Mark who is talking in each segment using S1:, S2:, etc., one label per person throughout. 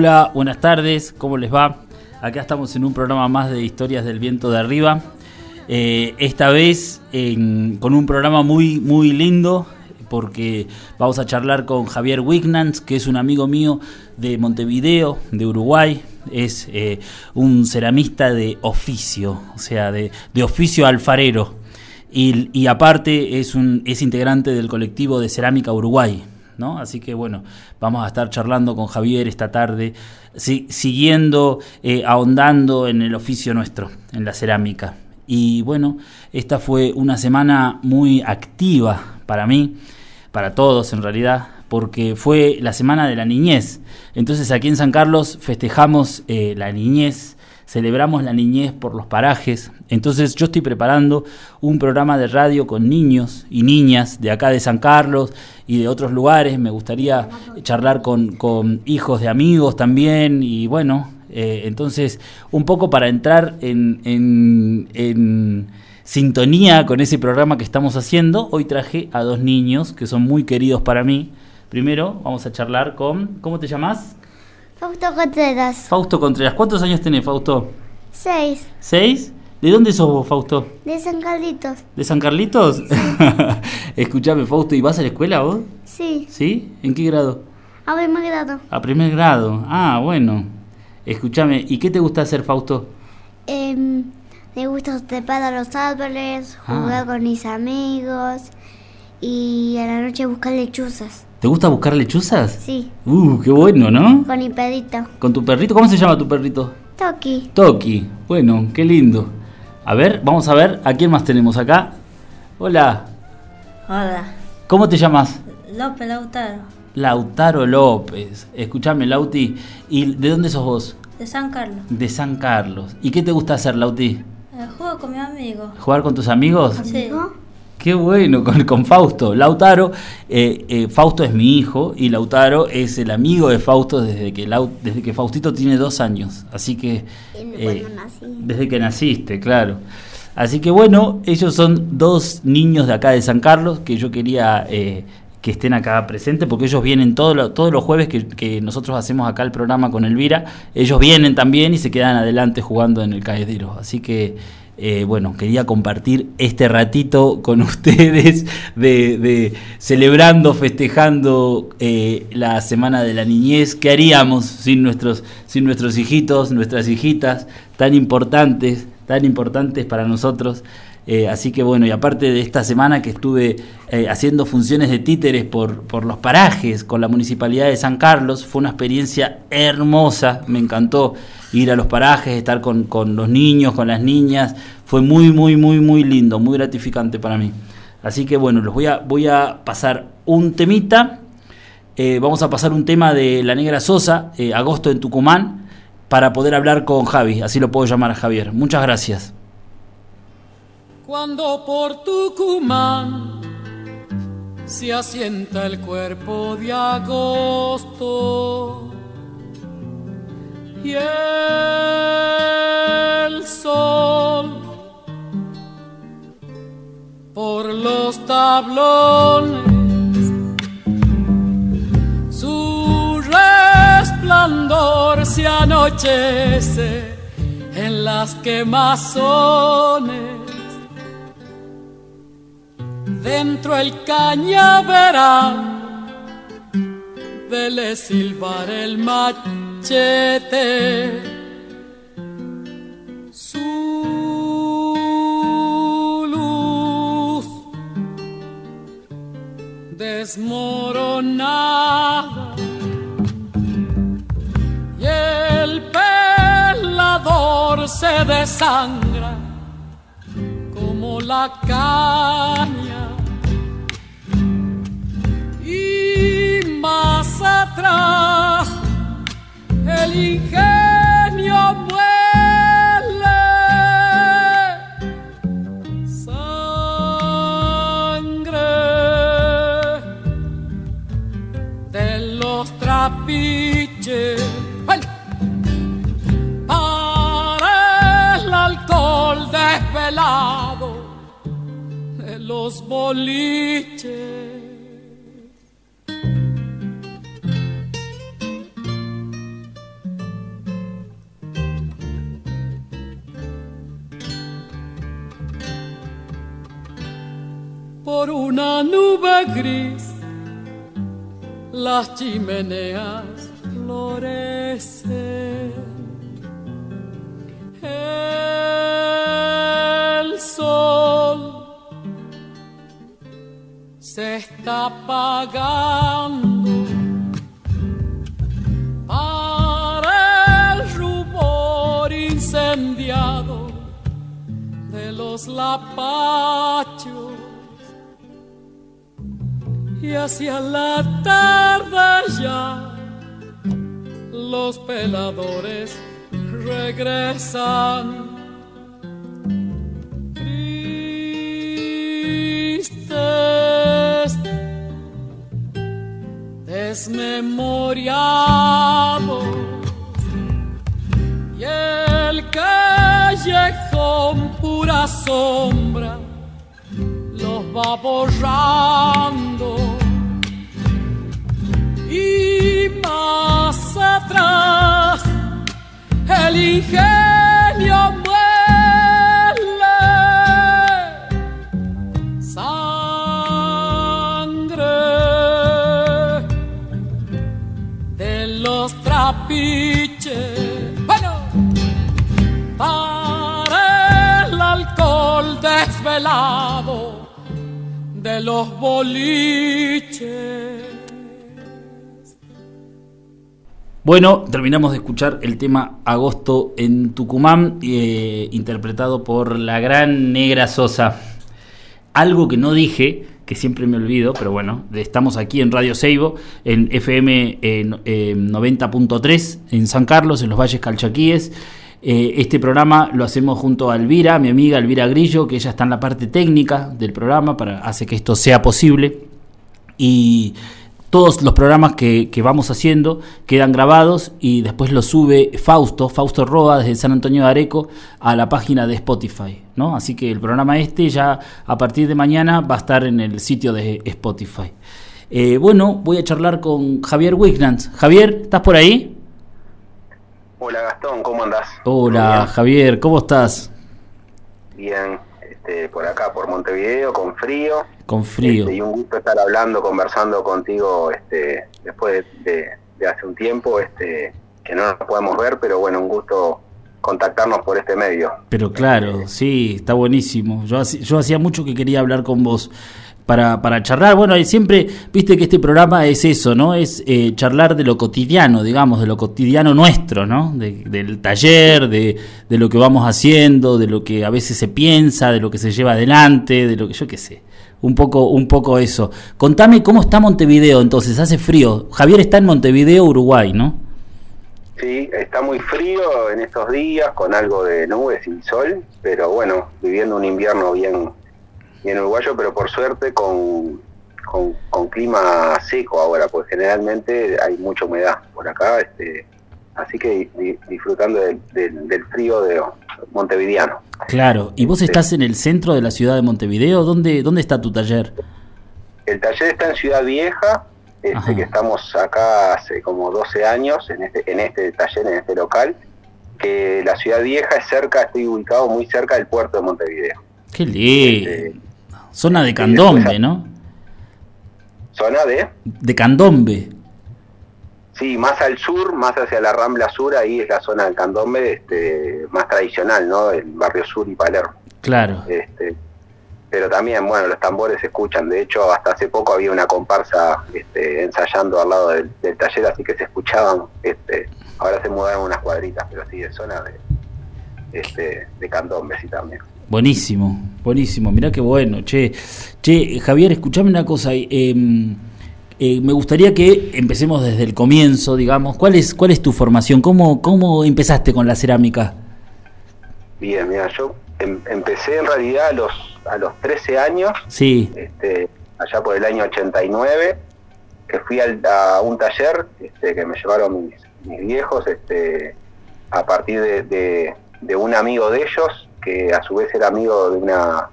S1: Hola, buenas tardes, ¿cómo les va? Acá estamos en un programa más de historias del viento de arriba. Eh, esta vez en- con un programa muy, muy lindo, porque vamos a charlar con Javier Wignans, que es un amigo mío de Montevideo, de Uruguay. Es eh, un ceramista de oficio, o sea, de, oficio alfarero. Y, y aparte es, un, es integrante del colectivo de Cerámica Uruguay. ¿No? Así que bueno, vamos a estar charlando con Javier esta tarde, si- siguiendo, eh, ahondando en el oficio nuestro, en la cerámica. Y bueno, esta fue una semana muy activa para mí, para todos en realidad, porque fue la semana de la niñez. Entonces aquí en San Carlos festejamos eh, la niñez, celebramos la niñez por los parajes. Entonces yo estoy preparando un programa de radio con niños y niñas de acá de San Carlos y de otros lugares. Me gustaría charlar con, con hijos de amigos también y bueno, eh, entonces un poco para entrar en, en- en sintonía con ese programa que estamos haciendo, hoy traje a dos niños que son muy queridos para mí. Primero vamos a charlar con... ¿Cómo te llamas?
S2: Fausto Contreras.
S1: Fausto Contreras. ¿Cuántos años tenés, Fausto?
S2: 6.
S1: ¿Seis? ¿De dónde sos vos, Fausto?
S2: De San Carlitos.
S1: ¿De San Carlitos? Escuchame, Fausto, ¿y vas a la escuela vos?
S2: Sí.
S1: ¿Sí? ¿En qué grado?
S2: A primer grado.
S1: A primer grado. Ah, bueno. Escúchame, ¿y qué te gusta hacer, Fausto?
S2: Em, me gusta trepar a los árboles,
S1: Ah.
S2: jugar con mis amigos y a la noche buscar lechuzas.
S1: ¿Te gusta buscar lechuzas?
S2: Sí.
S1: Uh, qué bueno, ¿no?
S2: Con mi perrito.
S1: ¿Con tu perrito? ¿Cómo se llama tu perrito?
S2: Toki.
S1: Toki. Bueno, qué lindo. A ver, vamos a ver a quién más tenemos acá. Hola,
S3: Hola,
S1: ¿cómo te llamas?
S3: López Lautaro,
S1: Lautaro López. Escuchame, Lauti. ¿Y de dónde sos vos?
S3: de San Carlos.
S1: De San Carlos. ¿Y qué te gusta hacer, Lauti?
S3: Eh, juego con mi amigo.
S1: ¿Jugar con tus amigos?
S3: Sí.
S1: Qué bueno, con, con Fausto. Lautaro, eh, eh, Fausto es mi hijo y Lautaro es el amigo de Fausto desde que, Lau- desde que Faustito tiene dos años. Así que...
S2: Nací.
S1: Desde que naciste, claro. Así que bueno, ellos son dos niños de acá de San Carlos que yo quería eh, que estén acá presentes porque ellos vienen todo lo- todos los jueves que, que nosotros hacemos acá el programa con Elvira. Ellos vienen también y se quedan adelante jugando en el caedero. Así que eh, bueno, quería compartir este ratito con ustedes de, de celebrando, festejando eh, la Semana de la Niñez. ¿Qué haríamos sin nuestros, sin nuestros hijitos, nuestras hijitas tan importantes, tan importantes para nosotros? Eh, así que bueno, y aparte de esta semana que estuve eh, haciendo funciones de títeres por, por los parajes con la Municipalidad de San Carlos, fue una experiencia hermosa, me encantó ir a los parajes, estar con, con los niños, con las niñas, fue muy, muy, muy, muy lindo, muy gratificante para mí. Así que bueno, los voy a, voy a pasar un temita, eh, vamos a pasar un tema de La Negra Sosa, Agosto en Tucumán, para poder hablar con Javi, así lo puedo llamar a Javier. Muchas gracias.
S4: Cuando por Tucumán se asienta el cuerpo de agosto. Y el sol por los tablones su resplandor se anochece en las quemazones dentro el cañaveral vele silbar el machete. Su luz desmoronada y el pelador se desangra como la caña ingenio muele sangre de los trapiches ¡Ay! para el alcohol desvelado de los boliches. Gris, las chimeneas florecen. El sol se está apagando para el rumor incendiado de los lapachos y hacia la tarde ya los peladores regresan. Tristes, desmemoriados y el callejón pura sombra los va borrando muele sangre de los trapiches bueno para el alcohol desvelado de los boliches.
S1: Bueno, terminamos de escuchar el tema Agosto en Tucumán, eh, interpretado por la gran Negra Sosa. Algo que no dije, que siempre me olvido, pero bueno, estamos aquí en Radio Seibo, en FM eh, eh, 90.3, en San Carlos, en los Valles Calchaquíes. Eh, este programa lo hacemos junto a Elvira, mi amiga Elvira Grillo, que ella está en la parte técnica del programa, para hace que esto sea posible y todos los programas que, que vamos haciendo quedan grabados y después los sube Fausto, Fausto Roa desde San Antonio de Areco a la página de Spotify, ¿no? Así que el programa este ya a partir de mañana va a estar en el sitio de Spotify. Eh, bueno, voy a charlar con Javier Wignans. Javier, ¿estás por ahí?
S5: Hola Gastón, ¿cómo andás?
S1: Hola, Javier, ¿cómo estás?
S5: Bien, este, por acá, por Montevideo, con frío.
S1: Con frío.
S5: Este, y un gusto estar hablando, conversando contigo este, después de, de- de hace un tiempo, este, que no nos podemos ver, pero bueno, un gusto contactarnos por este medio.
S1: Pero claro, sí, está buenísimo. Yo, yo hacía mucho que quería hablar con vos para, para charlar. Bueno, siempre, viste que este programa es eso, ¿no? Es eh, charlar de lo cotidiano, digamos, de lo cotidiano nuestro, ¿no? De- del taller, de, de lo que vamos haciendo, de lo que a veces se piensa, de lo que se lleva adelante, de lo que yo qué sé. Un poco, un poco eso. Contame cómo está Montevideo entonces, hace frío. Javier está en Montevideo, Uruguay, ¿no?
S5: Sí, está muy frío en estos días, con algo de nubes y sol, pero bueno, viviendo un invierno bien, bien uruguayo, pero por suerte con, con, con clima seco ahora, pues generalmente hay mucha humedad por acá, este, así que di- disfrutando del, del- del frío de montevideano.
S1: Claro. ¿Y vos estás en el centro de la ciudad de Montevideo? ¿Dónde, dónde está tu taller?
S5: El taller está en Ciudad Vieja, este, que estamos acá hace como 12 años en este, en este taller, en este local, que la Ciudad Vieja es cerca, estoy ubicado muy cerca del puerto de Montevideo.
S1: Qué lindo.
S5: Este,
S1: Zona de Candombe,
S5: después-
S1: ¿no?
S5: zona de...
S1: De Candombe.
S5: Sí, más al sur, más hacia la Rambla Sur, ahí es la zona del candombe este, más tradicional, ¿no? El barrio sur y Palermo.
S1: Claro.
S5: Este, pero también, bueno, los tambores se escuchan. De hecho, hasta hace poco había una comparsa este, ensayando al lado del, del taller, así que se escuchaban. Este, ahora se mudaron unas cuadritas, pero sí, de zona de, este, de candombe, sí también.
S1: Buenísimo, buenísimo. Mirá qué bueno. Che, che Javier, escuchame una cosa. eh, eh, me gustaría que empecemos desde el comienzo, digamos. ¿Cuál es, cuál es tu formación? ¿Cómo, ¿Cómo empezaste con la cerámica?
S5: Bien, mira, yo em- empecé en realidad a los, a los 13 años,
S1: Sí,
S5: este, allá por el año 89, que fui al- a un taller este, que me llevaron mis, mis viejos este, a partir de, de- de un amigo de ellos, que a su vez era amigo de una,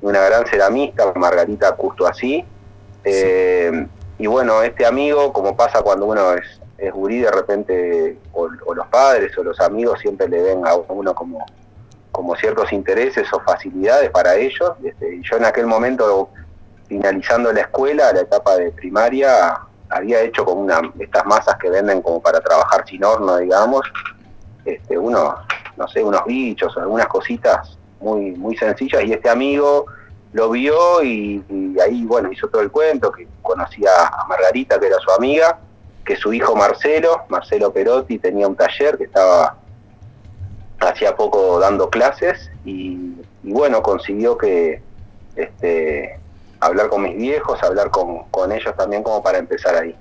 S5: de una gran ceramista, Margarita Custo así. Eh, y bueno, este amigo, como pasa cuando uno es, es gurí, de repente, o, los padres o los amigos siempre le ven a uno como, como ciertos intereses o facilidades para ellos. Este, yo en aquel momento, finalizando la escuela, la etapa de primaria, había hecho como una estas masas que venden como para trabajar sin horno, digamos, este, unos, no sé, unos bichos, algunas cositas muy, muy sencillas, y este amigo lo vio y, ahí, bueno, hizo todo el cuento, que conocía a Margarita, que era su amiga, que su hijo Marcelo, Marcelo Perotti, tenía un taller que estaba hacía poco dando clases y, bueno, consiguió que este, hablar con mis viejos, hablar con, ellos también como para empezar ahí.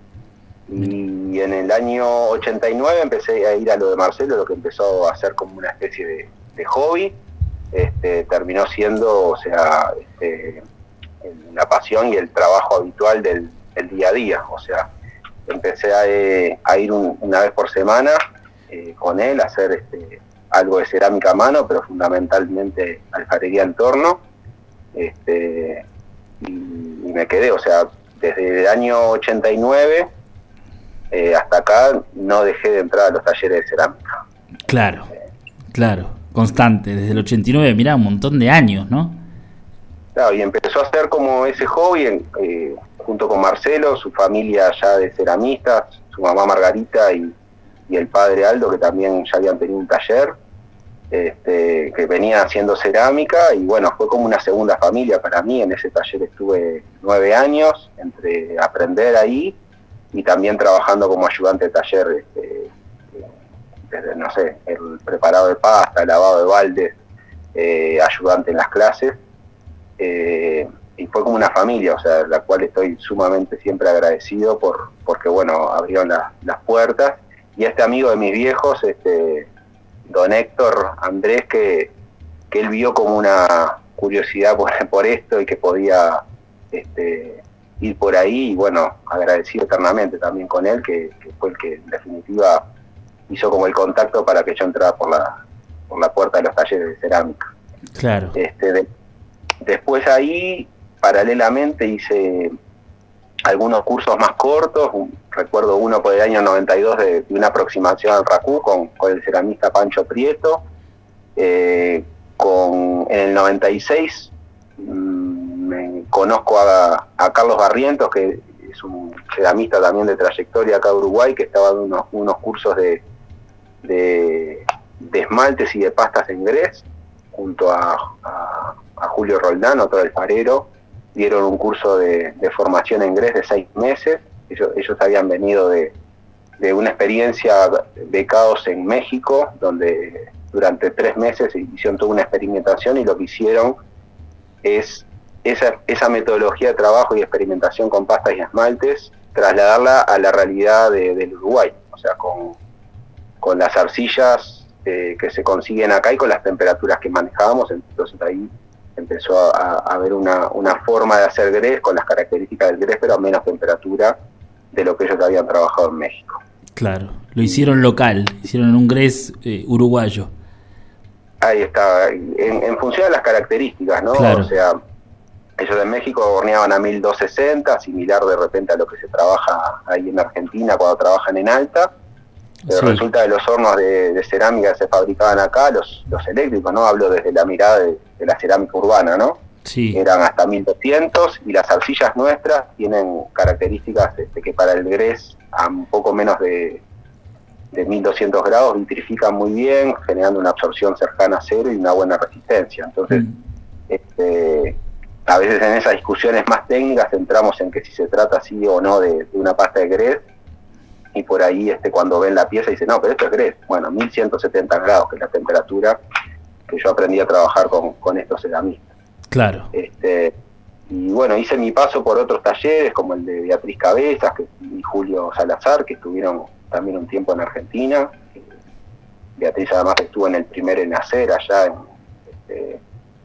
S5: Y en el año 89 empecé a ir a lo de Marcelo, lo que empezó a hacer como una especie de hobby. Este, terminó siendo, o sea, este, la pasión y el trabajo habitual del, del día a día. O sea, empecé a, eh, a ir un- una vez por semana eh, con él a hacer este, algo de cerámica a mano, pero fundamentalmente alfarería en torno. Este, y, y me quedé, o sea, desde el año 89 eh, hasta acá no dejé de entrar a los talleres de cerámica.
S1: claro, claro. Constante, desde el 89, mirá, un montón de años, ¿no?
S5: Claro, y empezó a hacer como ese hobby eh, junto con Marcelo, su familia ya de ceramistas, su mamá Margarita y, y el padre Aldo, que también ya habían tenido un taller, este, que venían haciendo cerámica, y bueno, fue como una segunda familia para mí. En ese taller estuve nueve años, entre aprender ahí y también trabajando como ayudante de taller, este, desde, no sé, el preparado de pasta, el lavado de baldes, eh, ayudante en las clases. Eh, y fue como una familia, o sea, la cual estoy sumamente siempre agradecido por porque, bueno, abrieron la- las puertas. Y este amigo de mis viejos, este don Héctor Andrés, que, que él vio como una curiosidad por, por esto y que podía este, ir por ahí, y bueno, agradecido eternamente también con él, que, que fue el que en definitiva hizo como el contacto para que yo entrara por la, por la puerta de los talleres de cerámica.
S1: Claro.
S5: Este, de- después ahí, paralelamente, hice algunos cursos más cortos. un- recuerdo uno por el año 92 de, de una aproximación al racú con, con el ceramista Pancho Prieto. Eh, con, en el 96 mm, me conozco a, a Carlos Barrientos, que es un ceramista también de trayectoria acá de Uruguay, que estaba dando unos, unos cursos de, de, esmaltes y de pastas en grés junto a, a- a Julio Roldán, otro alfarero, dieron un curso de, de formación en GRES de seis meses. Ellos, ellos habían venido de, de una experiencia becados en México, donde durante tres meses hicieron toda una experimentación y lo que hicieron es esa, esa metodología de trabajo y experimentación con pastas y esmaltes, trasladarla a la realidad de- del Uruguay, o sea, con, con las arcillas eh, que se consiguen acá y con las temperaturas que manejábamos, entonces ahí empezó a, haber una, una forma de hacer grés con las características del grés, pero a menos temperatura de lo que ellos habían trabajado en México.
S1: Claro, lo hicieron local, hicieron un gres eh, uruguayo.
S5: Ahí está, en, en función de las características, ¿no?
S1: Claro.
S5: O sea, ellos en México horneaban a 1260, similar de repente a lo que se trabaja ahí en Argentina cuando trabajan en alta.
S1: Sí.
S5: resulta que los hornos de, de cerámica que se fabricaban acá, los, los eléctricos, ¿no? Hablo desde la mirada de, de la cerámica urbana, ¿no?
S1: Sí.
S5: eran hasta 1200 y las arcillas nuestras tienen características este, que para el grés a un poco menos de, de 1200 grados vitrifican muy bien, generando una absorción cercana a cero y una buena resistencia. Entonces,
S1: Mm.
S5: este, a veces en esas discusiones más técnicas entramos en que si se trata así o no de, de una pasta de grés y por ahí este cuando ven la pieza dice no pero esto es grés bueno 1170 grados que es la temperatura que yo aprendí a trabajar con, con estos ceramistas
S1: Claro.
S5: este y bueno hice mi paso por otros talleres como el de Beatriz Cabezas que, y Julio Salazar que estuvieron también un tiempo en Argentina Beatriz además estuvo en el primer en nacer allá en, este,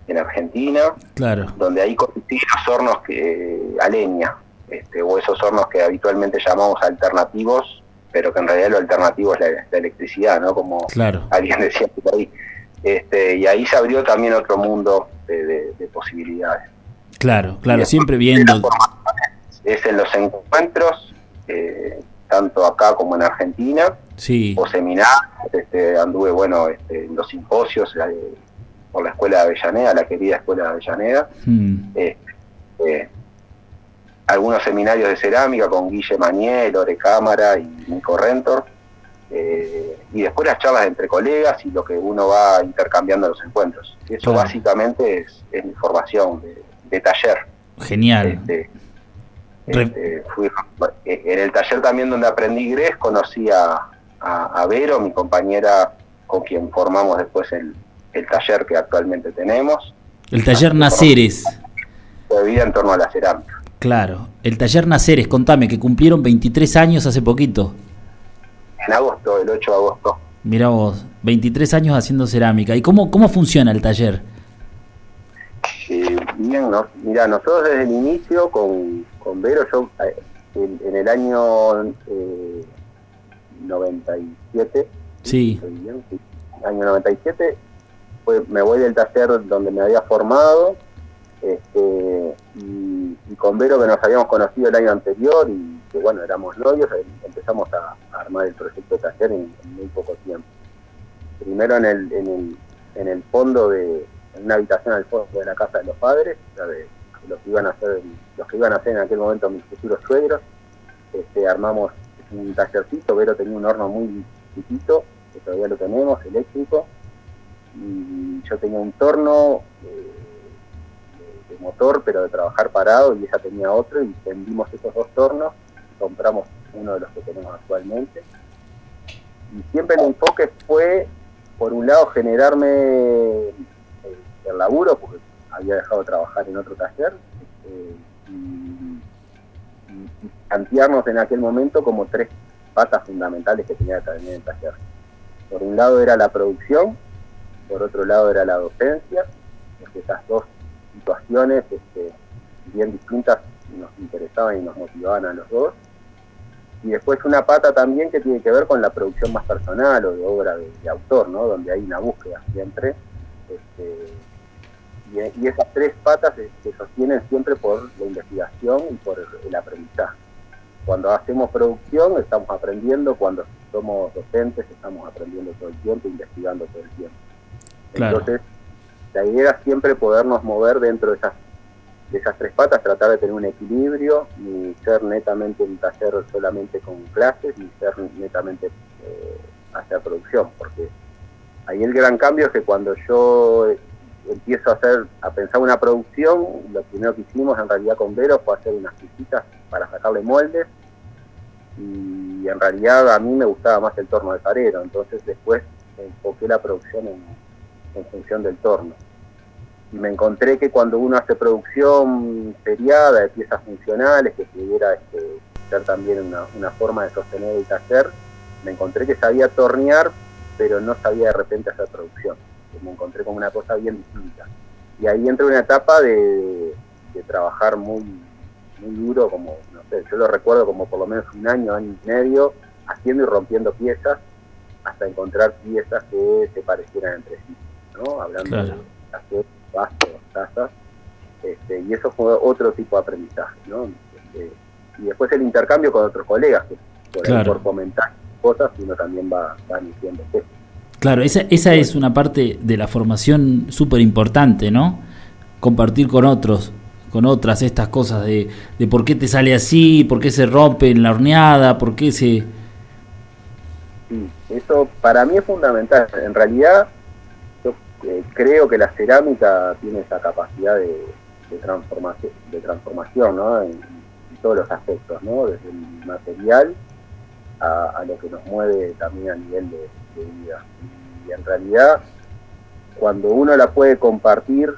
S5: en Argentina
S1: Claro.
S5: donde ahí conocí los hornos que, a leña, este, o esos hornos que habitualmente llamamos alternativos, pero que en realidad lo alternativo es la, la electricidad, ¿no? Como
S1: Claro.
S5: alguien decía por ahí. Este, y ahí se abrió también otro mundo de, de- de posibilidades.
S1: Claro, claro. Siempre viendo.
S5: Es en los encuentros, eh, tanto acá como en Argentina,
S1: Sí.
S5: o seminarios, este, anduve bueno este, en los simposios eh, por la escuela de Avellaneda, la querida escuela de Avellaneda,
S1: Mm.
S5: eh, eh, algunos seminarios de cerámica con Guille Maniel, Lore Cámara y Nico Rentor, eh, y después las charlas entre colegas y lo que uno va intercambiando en los encuentros. Eso
S1: Claro.
S5: básicamente es, es mi formación de, de taller.
S1: Genial.
S5: Este, este, fui- eh, en el taller también donde aprendí Gres conocí a, a- a Vero, mi compañera con quien formamos después el, el taller que actualmente tenemos,
S1: El taller Naceres.
S5: de vida en torno a la cerámica.
S1: Claro. El taller Naceres, contame, que cumplieron 23 años hace poquito.
S5: En agosto, el 8 de agosto.
S1: Mira vos, 23 años haciendo cerámica. ¿Y cómo, cómo funciona el taller?
S5: Eh, bien, no, mira, nosotros desde el inicio con, con Vero, yo eh, en, en el año eh, 97,
S1: Sí.
S5: ¿estoy bien? Año 97, fue, me voy del taller donde me había formado, este, y, con Vero que nos habíamos conocido el año anterior y que bueno, éramos novios, eh, empezamos a, armar el proyecto de taller en, muy poco tiempo. Primero en el, en el, en el fondo de, en una habitación al fondo de la casa de los padres, los que iban a hacer, los que iban a hacer en aquel momento mis futuros suegros, este, armamos un tallercito, Vero tenía un horno muy chiquito, que todavía lo tenemos, eléctrico, y yo tenía un torno eh, motor, pero de trabajar parado, y ella tenía otro, y vendimos esos dos tornos, compramos uno de los que tenemos actualmente, y siempre el enfoque fue, por un lado, generarme eh, el laburo, porque había dejado de trabajar en otro taller, y, y- y plantearnos en aquel momento como tres patas fundamentales que tenía que tener el taller. Por un lado era la producción, por otro lado era la docencia, porque esas dos situaciones este, bien distintas nos interesaban y nos motivaban a los dos. Y después una pata también que tiene que ver con la producción más personal o de obra de, de autor, ¿no? donde hay una búsqueda siempre. Este, y, y esas tres patas se, se sostienen siempre por la investigación y por el, el aprendizaje. Cuando hacemos producción estamos aprendiendo, cuando somos docentes estamos aprendiendo todo el tiempo, investigando todo el tiempo.
S1: Claro.
S5: Entonces, la idea era siempre podernos mover dentro de esas, de esas tres patas, tratar de tener un equilibrio, ni ser netamente un taller solamente con clases, ni ser netamente eh, hacer producción, porque ahí el gran cambio es que cuando yo empiezo a hacer, a pensar una producción, lo primero que hicimos en realidad con Vero fue hacer unas visitas para sacarle moldes, y en realidad a mí me gustaba más el torno de farero, entonces después enfoqué la producción en, en función del torno. Y me encontré que cuando uno hace producción seriada de piezas funcionales, que pudiera este, ser también una, una forma de sostener el taller, me encontré que sabía tornear, pero no sabía de repente hacer producción. Me encontré con una cosa bien distinta. Y ahí entré en una etapa de, de trabajar muy, muy duro, como, no sé, yo lo recuerdo como por lo menos un año, año y medio, haciendo y rompiendo piezas, hasta encontrar piezas que se parecieran entre sí, ¿no? Hablando
S1: Claro.
S5: de vastos, tazas, este, y eso fue otro tipo de aprendizaje, ¿no? Este, y después el intercambio con otros colegas, que por, ahí
S1: Claro.
S5: por comentar cosas uno también va, va diciéndose.
S1: Claro, esa, esa es una parte de la formación súper importante, ¿no? compartir con otros, con otras estas cosas de, de por qué te sale así, por qué se rompe en la horneada, por qué se...
S5: Sí, eso para mí es fundamental. En realidad, eh, creo que la cerámica tiene esa capacidad de, de transformación, de transformación ¿no? en, en todos los aspectos, ¿no? desde el material a, a lo que nos mueve también a nivel de, de vida. Y en realidad, cuando uno la puede compartir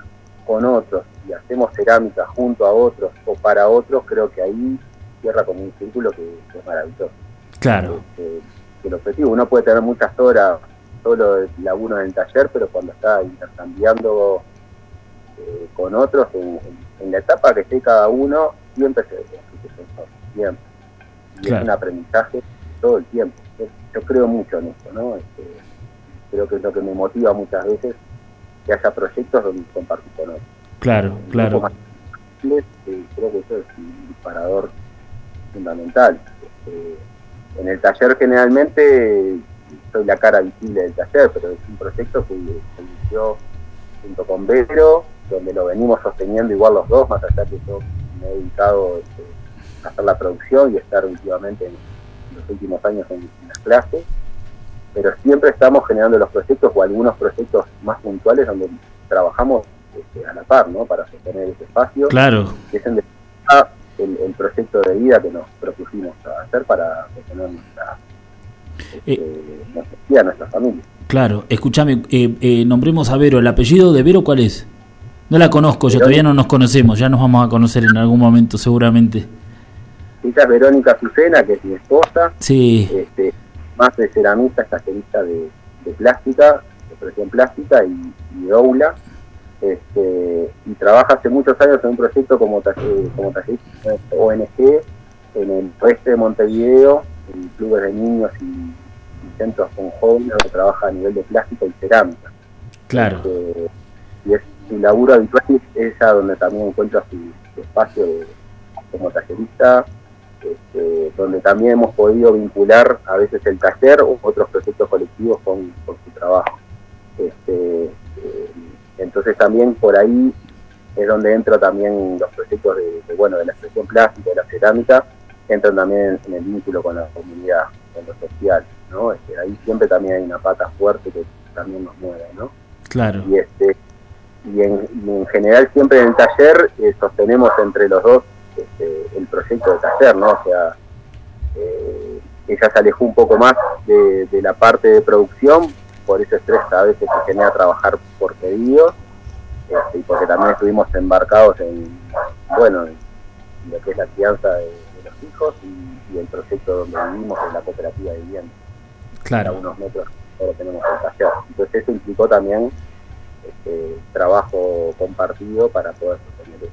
S5: con otros y hacemos cerámica junto a otros o para otros, creo que ahí cierra con un círculo que, que es maravilloso.
S1: Claro,
S5: Este, el objetivo, uno puede tener muchas horas solo de laburo en el taller, pero cuando está intercambiando eh, con otros, en, la etapa que esté cada uno, siempre se enriquece, siempre. Y
S1: Claro.
S5: es un aprendizaje todo el tiempo. Yo, yo creo mucho en esto, ¿no? Este, creo que es lo que me motiva muchas veces, que haya proyectos donde compartir con otros.
S1: claro, claro.
S5: más eh, creo que eso es un disparador fundamental. Este, en el taller generalmente soy la cara visible del taller, pero es un proyecto que se inició junto con Vero, donde lo venimos sosteniendo igual los dos, más allá que yo me he dedicado este, a hacer la producción y estar últimamente en, en los últimos años en, en las clases, pero siempre estamos generando los proyectos o algunos proyectos más puntuales donde trabajamos este, a la par, ¿no? Para sostener ese espacio.
S1: Claro,
S5: que es en definitiva el, el proyecto de vida que nos propusimos hacer para sostener nuestra, nuestra vida, nuestra familia.
S1: claro. Escúchame, eh, eh, nombremos a Vero. ¿El apellido de Vero cuál es? No la conozco, yo
S5: Verónica.
S1: todavía no nos conocemos, ya nos vamos a conocer en algún momento seguramente.
S5: Ella es Verónica Azucena, que es mi esposa,
S1: Sí,
S5: este, más de ceramista, es de, de plástica, de presión plástica y, y doula. Este, y trabaja hace muchos años en un proyecto como, taller, como tallerista de ONG en el oeste de Montevideo, en clubes de niños y, y centros con jóvenes donde trabaja a nivel de plástica y cerámica.
S1: claro.
S5: Este, y es su laburo habitual es donde también encuentra su, su espacio de- como tallerista, este, donde también hemos podido vincular a veces el taller o otros proyectos colectivos con, con su trabajo. Este, eh, entonces también por ahí es donde entran también los proyectos de, de, bueno de la expresión plástica, de la cerámica, entran también en el vínculo con la comunidad, con lo social, ¿no? Este, ahí siempre también hay una pata fuerte que también nos mueve, ¿no?
S1: Claro,
S5: y este y en, y en general siempre en el taller eh, sostenemos entre los dos este, el proyecto de taller, ¿no? O sea, eh, ella se alejó un poco más de, de la parte de producción, por ese estrés a veces que genera trabajar por pedidos, este, y porque también estuvimos embarcados en, bueno, en lo que es la crianza de, hijos y, y el proyecto donde vivimos en la cooperativa de vivienda a
S1: claro.
S5: unos metros ahora tenemos el taller. Entonces eso implicó también este, trabajo compartido para poder sostener eso.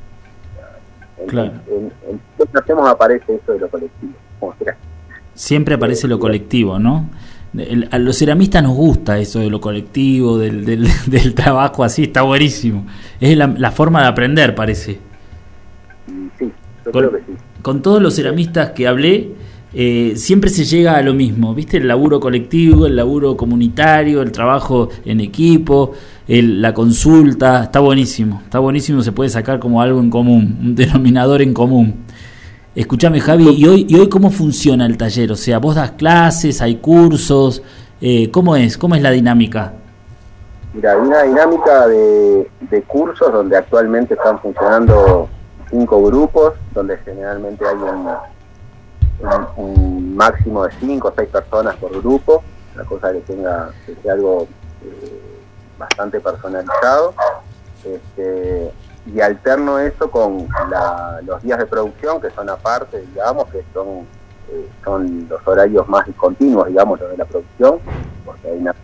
S5: En-
S1: Claro.
S5: En, en, que hacemos aparece eso de lo colectivo. como sea.
S1: Siempre aparece lo colectivo, ¿no? El- a los ceramistas nos gusta eso de lo colectivo, del, del, del trabajo así, está buenísimo. Es la, la forma de aprender, parece.
S5: Sí, yo creo que sí.
S1: Con todos los ceramistas que hablé, eh, siempre se llega a lo mismo, ¿viste? El laburo colectivo, el laburo comunitario, el trabajo en equipo, el- la consulta, está buenísimo, está buenísimo, se puede sacar como algo en común, un denominador en común. Escúchame Javi, ¿y hoy, ¿y hoy cómo funciona el taller? O sea, vos das clases, hay cursos, eh, ¿cómo es? ¿Cómo es la dinámica?
S5: Mira, hay una dinámica de, de cursos donde actualmente están funcionando cinco grupos, donde generalmente hay un, máximo de cinco o seis personas por grupo, una cosa que tenga que algo eh, bastante personalizado. Este, y alterno eso con los días de producción, que son aparte, digamos, que son, eh, son los horarios más discontinuos, digamos, los de la producción, porque hay una,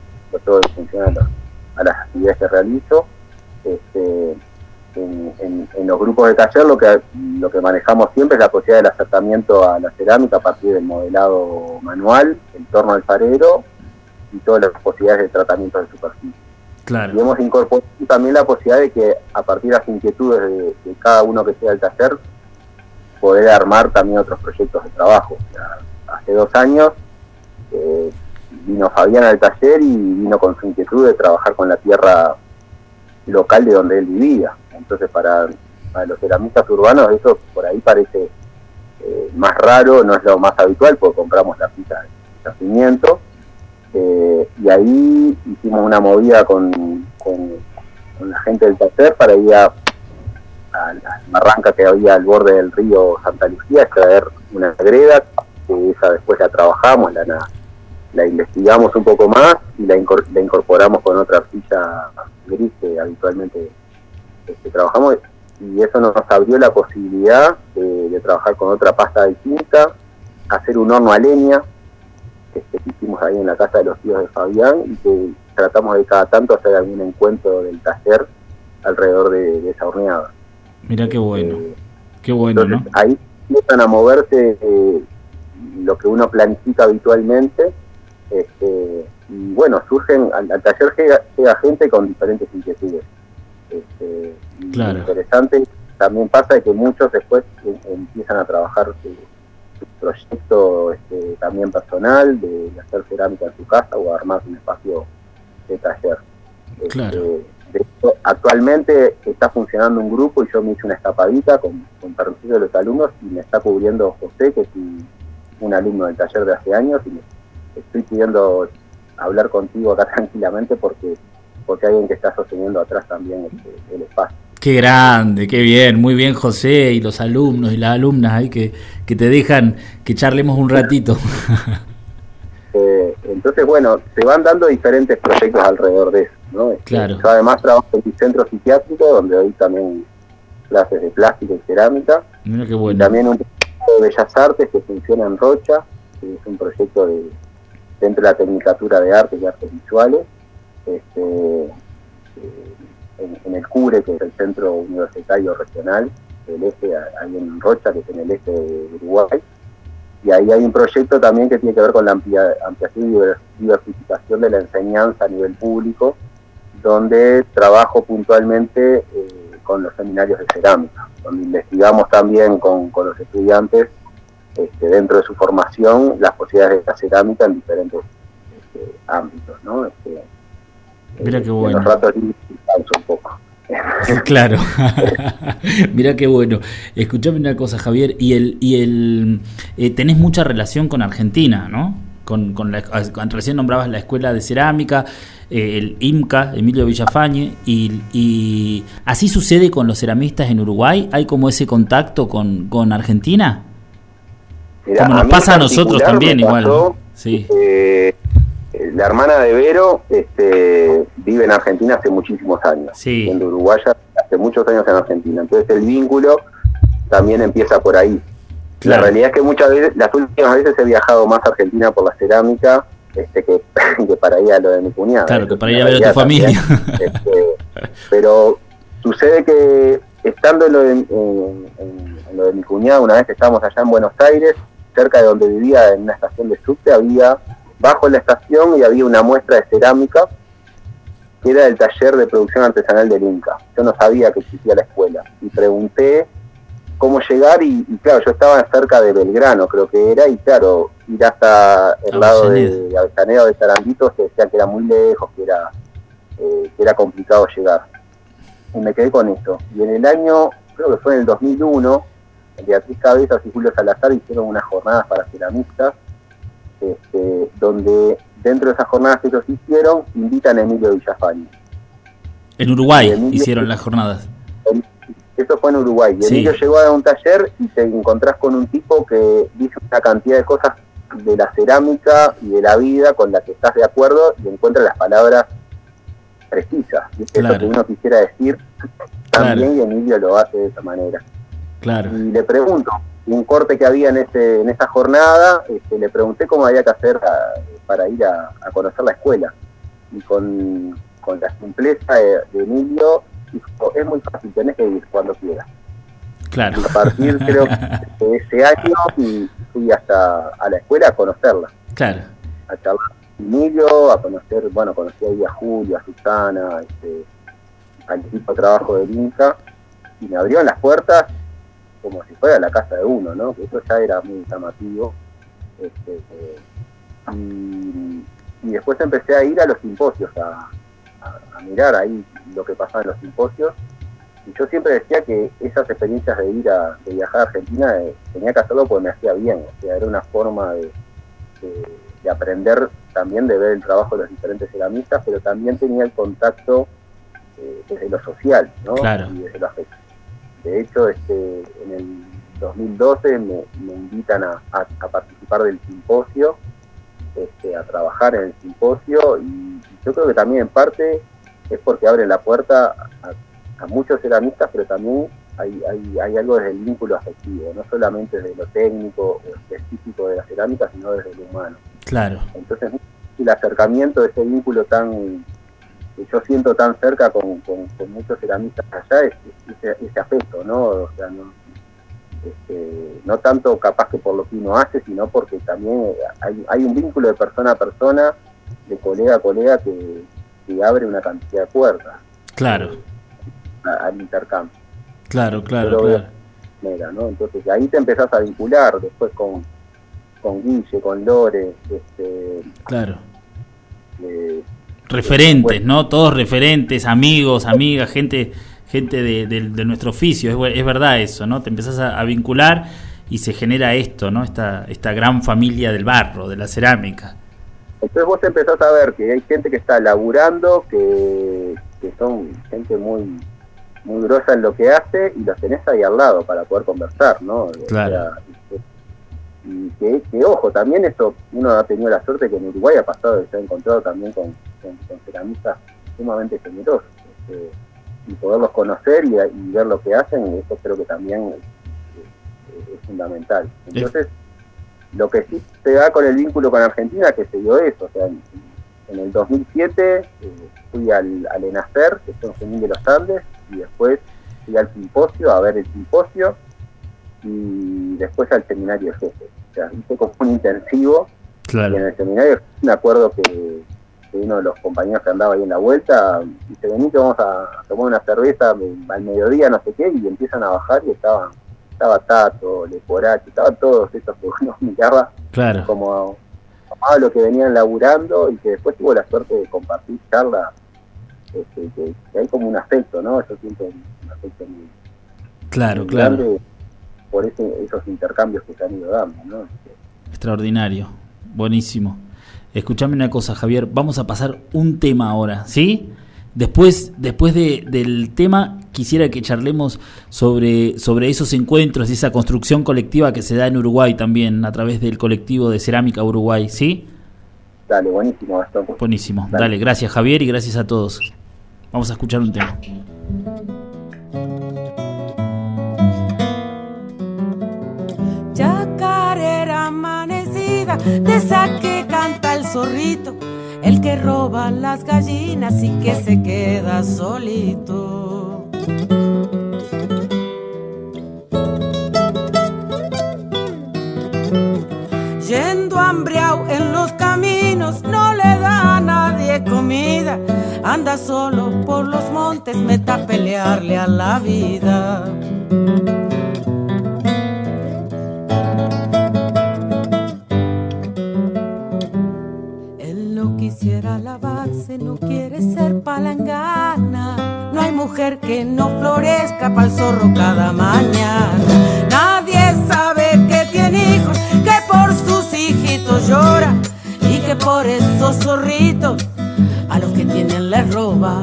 S5: todo funciona a las actividades que realizo. Este, en, en- en los grupos de taller lo que lo que manejamos siempre es la posibilidad del acercamiento a la cerámica a partir del modelado manual, el torno alfarero y todas las posibilidades de tratamiento de superficie. Y
S1: Claro,
S5: hemos incorporado también la posibilidad de que a partir de las inquietudes de, de cada uno que sea el taller, poder armar también otros proyectos de trabajo. O sea, hace dos años eh, vino Fabián al taller y vino con su inquietud de trabajar con la tierra local de donde él vivía. Entonces para, los ceramistas urbanos eso por ahí parece eh, más raro, no es lo más habitual, porque compramos la pizza de yacimiento. Eh, y ahí hicimos una movida con, con, la gente del taller para ir a, la barranca que había al borde del río Santa Lucía, extraer una greda, que esa después la trabajamos, la, la, investigamos un poco más y la incorporamos con otra arcilla gris que habitualmente este, trabajamos y eso nos abrió la posibilidad de, de trabajar con otra pasta distinta, hacer un horno a leña este, que hicimos ahí en la casa de los tíos de Fabián y que tratamos de cada tanto hacer algún encuentro del taller alrededor de, de esa horneada.
S1: Mira qué bueno,
S5: Eh,
S1: qué bueno, ¿no?
S5: ahí empiezan a moverse eh, lo que uno planifica habitualmente. Este, y bueno, surgen, al, al taller llega, llega gente con diferentes inquietudes. Este,
S1: Claro.
S5: lo interesante también pasa de que muchos después em- empiezan a trabajar su, su proyecto este, también personal, de, de hacer cerámica en su casa o armar un espacio de taller. Este,
S1: Claro.
S5: hecho, actualmente está funcionando un grupo y yo me hice una escapadita con, con permiso de los alumnos y me está cubriendo José, que es un, un alumno del taller de hace años y me estoy pidiendo hablar contigo acá tranquilamente porque porque hay alguien que está sosteniendo atrás también este, el espacio.
S1: Qué grande, qué bien, muy bien José y los alumnos y las alumnas ahí que, que te dejan que charlemos un ratito.
S5: Eh, entonces, bueno, se van dando diferentes proyectos alrededor de eso. ¿no? Este,
S1: Claro.
S5: Yo además trabajo en mi centro psiquiátrico, donde doy también clases de plástica y cerámica.
S1: Mira qué
S5: Y
S1: bueno.
S5: también un proyecto de Bellas Artes que funciona en Rocha, que es un proyecto de, dentro de la Tecnicatura de Artes y Artes Visuales, este, eh, en, el CURE, que es el Centro Universitario Regional del Este, ahí en Rocha, que es en el este de Uruguay. Y ahí hay un proyecto también que tiene que ver con la amplia- ampliación y diver- diversificación de la enseñanza a nivel público, donde trabajo puntualmente eh, con los seminarios de cerámica, donde investigamos también con, con los estudiantes este, dentro de su formación las posibilidades de la cerámica en diferentes este, ámbitos, ¿no? Este,
S1: Mira qué bueno.
S5: los ratos libres descanso un poco.
S1: Claro. Mira qué bueno. Escuchame una cosa, Javier, y el y el eh, tenés mucha relación con Argentina, ¿no? Con, con la, ah, recién nombrabas la escuela de cerámica, eh, el IMCA, Emilio Villafañe, y, y así sucede con los ceramistas en Uruguay. ¿Hay como ese contacto con, con Argentina?
S5: Mirá,
S1: Como nos pasa a nosotros también igual.
S5: pasó,
S1: Sí.
S5: eh, la hermana de Vero este, vive en Argentina hace muchísimos años,
S1: Sí.
S5: siendo uruguaya hace muchos años en Argentina. Entonces el vínculo también empieza por ahí.
S1: Claro.
S5: La realidad es que muchas veces, las últimas veces he viajado más a Argentina por la cerámica este, que, que para ir a lo de mi cuñada.
S1: Claro, que para ir a ver a tu familia.
S5: también. Este, pero sucede que estando en lo, de, en- en- en lo de mi cuñada, una vez que estábamos allá en Buenos Aires, cerca de donde vivía, en una estación de subte, había, bajo la estación, y había una muestra de cerámica que era del taller de producción artesanal del Inca. Yo no sabía que existía la escuela y pregunté cómo llegar y, y claro, yo estaba cerca de Belgrano, creo que era, y claro, ir hasta el lado de Avellaneda o de Sarandito se decía que era muy lejos, que era, eh, que era complicado llegar. Y me quedé con eso. Y en el año, creo que fue en el 2001, Beatriz Cabezas y Julio Salazar hicieron unas jornadas para ceramistas, este, donde dentro de esas jornadas que ellos hicieron, invitan a Emilio Villafañe.
S1: En Uruguay
S5: Emilio-
S1: hicieron las jornadas.
S5: El- Eso fue en Uruguay. Y
S1: Sí.
S5: Emilio llegó a un taller y te encontrás con un tipo que dice una cantidad de cosas de la cerámica y de la vida con la que estás de acuerdo y encuentra las palabras precisas. ¿viste?
S1: Claro.
S5: Eso que uno quisiera decir también y Emilio lo hace de esa manera.
S1: Claro.
S5: Y le pregunto, un corte que había en ese en esa jornada, este, le pregunté cómo había que hacer a- para ir a, a conocer la escuela. Y con, con la simpleza de, de Emilio, dijo, es muy fácil, tenés que ir cuando quieras.
S1: Claro.
S5: Y a partir, creo, de ese año, y fui hasta a la escuela a conocerla,
S1: Claro.
S5: a charlar con Emilio, a conocer, bueno, conocí ahí a Julio, a Susana, este, al equipo de trabajo del Inca, y me abrieron las puertas como si fuera la casa de uno, ¿no? Que eso ya era muy llamativo. Este, eh, y, y después empecé a ir a los simposios, a, a- a mirar ahí lo que pasaba en los simposios. y yo siempre decía que esas experiencias de ir a de viajar a Argentina eh, tenía que hacerlo porque me hacía bien, o sea, era una forma de, de- de aprender también de ver el trabajo de los diferentes ceramistas, pero también tenía el contacto eh, desde lo social, ¿no?
S1: Claro.
S5: Y desde lo afectivo. De hecho, este, en el 2012 me, me invitan a, a- a participar del simposio, este, a trabajar en el simposio y, yo creo que también en parte es porque abre la puerta a, a muchos ceramistas, pero también hay, hay, hay algo desde el vínculo afectivo, no solamente desde lo técnico o específico de la cerámica, sino desde lo humano.
S1: Claro,
S5: Entonces, el acercamiento de ese vínculo tan que yo siento tan cerca con, con- con muchos ceramistas allá es, es ese, ese afecto, ¿no? O sea, no, este, no tanto capaz que por lo que uno hace, sino porque también hay, hay un vínculo de persona a persona, de colega a colega, que, que abre una cantidad de puertas
S1: claro,
S5: a- al intercambio.
S1: claro, claro,
S5: Pero,
S1: claro.
S5: Mira, ¿no? Entonces ahí te empezás a vincular después con, con Guille, con Lore, este,
S1: Claro.
S5: eh,
S1: Referentes, ¿no? Todos referentes, amigos, amigas, gente gente de, de- de nuestro oficio. Es, es verdad eso, ¿no? Te empezás a, a vincular y se genera esto, ¿no? Esta, esta gran familia del barro, de la cerámica.
S5: Entonces vos empezás a ver que hay gente que está laburando, que, que son gente muy muy grosa en lo que hace y los tenés ahí al lado para poder conversar, ¿no? O
S1: Claro.
S5: sea, y que, que, ojo, también eso, uno ha tenido la suerte que en Uruguay ha pasado, se ha encontrado también con, con, con ceramistas sumamente generosos. este, y poderlos conocer y, y ver lo que hacen, eso creo que también es, es fundamental. Entonces, lo que sí se da con el vínculo con Argentina, que se dio eso, o sea, en, en el 2007 eh, fui al, al ENACER, que es un Junín de los Andes, y después fui al simposio, a ver el simposio, y después al seminario jefe. Hice como un intensivo, y en
S1: Claro,
S5: el seminario me acuerdo que, que uno de los compañeros que andaba ahí en la vuelta dice, que vamos a tomar una cerveza al mediodía, no sé qué, y empiezan a bajar y estaban, estaba Tato, Leporache, estaban todos esos que uno miraba
S1: claro.
S5: como tomaba lo que venían laburando y que después tuvo la suerte de compartir charlas, este, que, que hay como un afecto, ¿no? Yo siento un, un afecto muy,
S1: Claro,
S5: muy
S1: claro.
S5: grande por esos intercambios que se han ido dando, ¿no?
S1: Extraordinario. Buenísimo. Escuchame una cosa, Javier. Vamos a pasar un tema ahora, ¿sí? Después, después de- del tema, quisiera que charlemos sobre, sobre esos encuentros y esa construcción colectiva que se da en Uruguay también, a través del colectivo de Cerámica Uruguay, ¿sí?
S5: Dale, buenísimo, Gastón.
S1: Buenísimo.
S5: Dale.
S1: Dale, gracias Javier y gracias a todos. Vamos a escuchar un tema.
S6: De esa que canta el zorrito, el que roba las gallinas y que se queda solito. Yendo hambriao en los caminos, no le da a nadie comida. Anda solo por los montes, meta a pelearle a la vida. Lavarse, no quiere ser palangana. No hay mujer que no florezca pa'l zorro cada mañana. Nadie sabe que tiene hijos, que por sus hijitos llora y que por esos zorritos a los que tienen les roba.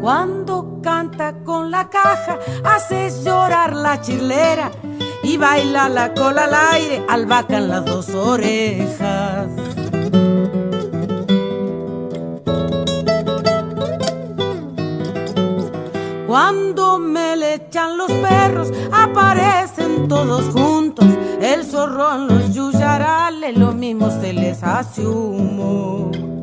S6: Cuando canta con la caja, hace llorar la chilera y baila la cola al aire, albahaca las dos orejas. Cuando me le echan los perros, aparecen todos juntos. El zorrón, los yuyarales, lo mismo se les hace humo.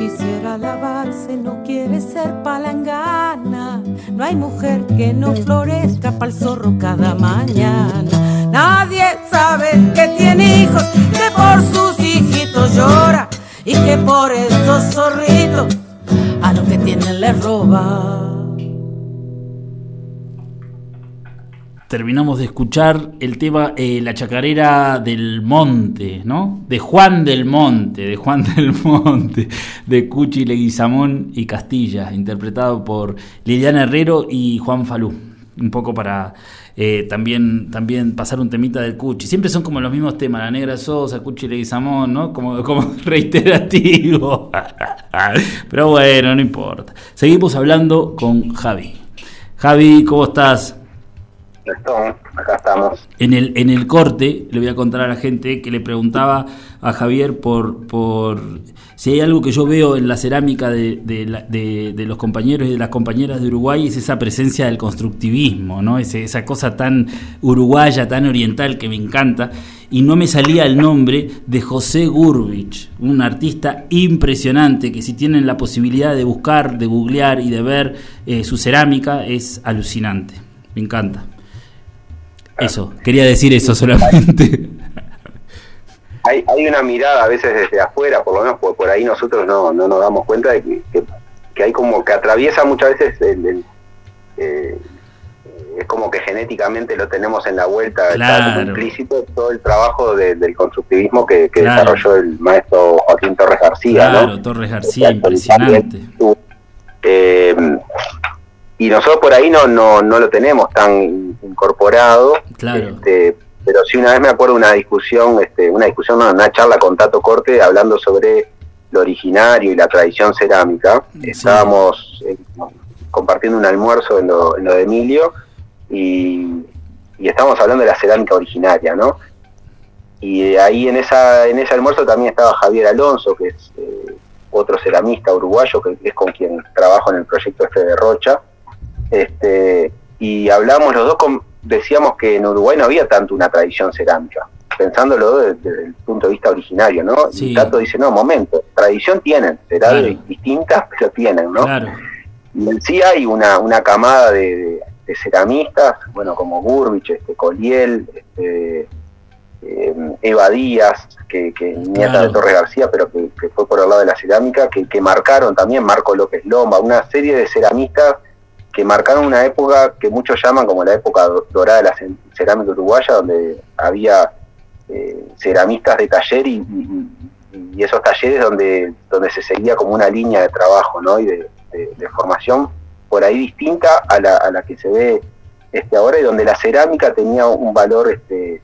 S6: Quisiera lavarse, no quiere ser palangana. No hay mujer que no florezca pa'l zorro cada mañana. Nadie sabe que tiene hijos, que por sus hijitos llora y que por esos zorritos a los que tienen les roba.
S1: Terminamos de escuchar el tema eh, La Chacarera del Monte, ¿no? De Juan del Monte, de Juan del Monte, de Cuchi Leguizamón y Castilla, interpretado por Liliana Herrero y Juan Falú. Un poco para eh, también, también pasar un temita del Cuchi. Siempre son como los mismos temas, La Negra Sosa, Cuchi Leguizamón, ¿no? Como, como reiterativo. Pero bueno, no importa. Seguimos hablando con Javi. Javi, ¿cómo estás? En el, en el corte le voy a contar a la gente que le preguntaba a Javier por, por si hay algo que yo veo en la cerámica de, de, los compañeros y de las compañeras de Uruguay es esa presencia del constructivismo, ¿no? Ese- esa cosa tan uruguaya, tan oriental que me encanta. Y no me salía el nombre de José Gurbich, un artista impresionante que si tienen la posibilidad de buscar, de googlear y de ver eh, su cerámica es alucinante. Me encanta. Eso, quería decir eso solamente.
S5: Hay, hay una mirada a veces desde afuera, por lo menos por, por ahí nosotros no, no nos damos cuenta de que, que- que hay como que atraviesa muchas veces el, el, eh, es como que genéticamente lo tenemos en la vuelta, está
S1: Claro.
S5: implícito todo el trabajo de- del constructivismo que, que
S1: Claro.
S5: desarrolló el maestro Joaquín Torres García,
S1: Claro,
S5: ¿no?
S1: Torres García, impresionante.
S5: Eh, y nosotros por ahí no, no, no lo tenemos tan in- incorporado.
S1: Claro.
S5: Este, pero sí una vez me acuerdo de una discusión, este, una discusión, no, una charla con Tato Corte hablando sobre lo originario y la tradición cerámica. Estábamos eh, compartiendo un almuerzo en lo, en lo de Emilio y, y estábamos hablando de la cerámica originaria, ¿no? Y ahí en esa en ese almuerzo también estaba Javier Alonso, que es eh, otro ceramista uruguayo, que es con quien trabajo en el proyecto este de Rocha. Este, y hablamos los dos, con- decíamos que en Uruguay no había tanto una tradición cerámica, pensándolo de- desde el punto de vista originario, ¿no?
S1: Sí.
S5: Y Tato dice, no, momento, tradición tienen, será
S1: Claro.
S5: distintas, pero tienen, ¿no?
S1: Claro,
S5: Y en sí hay una, una camada de, de- de ceramistas, bueno, como Gurbich, este, Coliel, este, eh, Eva Díaz, que, que nieta
S1: Claro.
S5: de Torres García, pero que, que fue por el lado de la cerámica, que, que marcaron también Marco López Loma, una serie de ceramistas que marcaron una época que muchos llaman como la época do- dorada de la ce- cerámica uruguaya, donde había eh, ceramistas de taller y, y- y esos talleres donde, donde se seguía como una línea de trabajo ¿no? y de, de- de formación por ahí distinta a la, a la que se ve este ahora y donde la cerámica tenía un valor este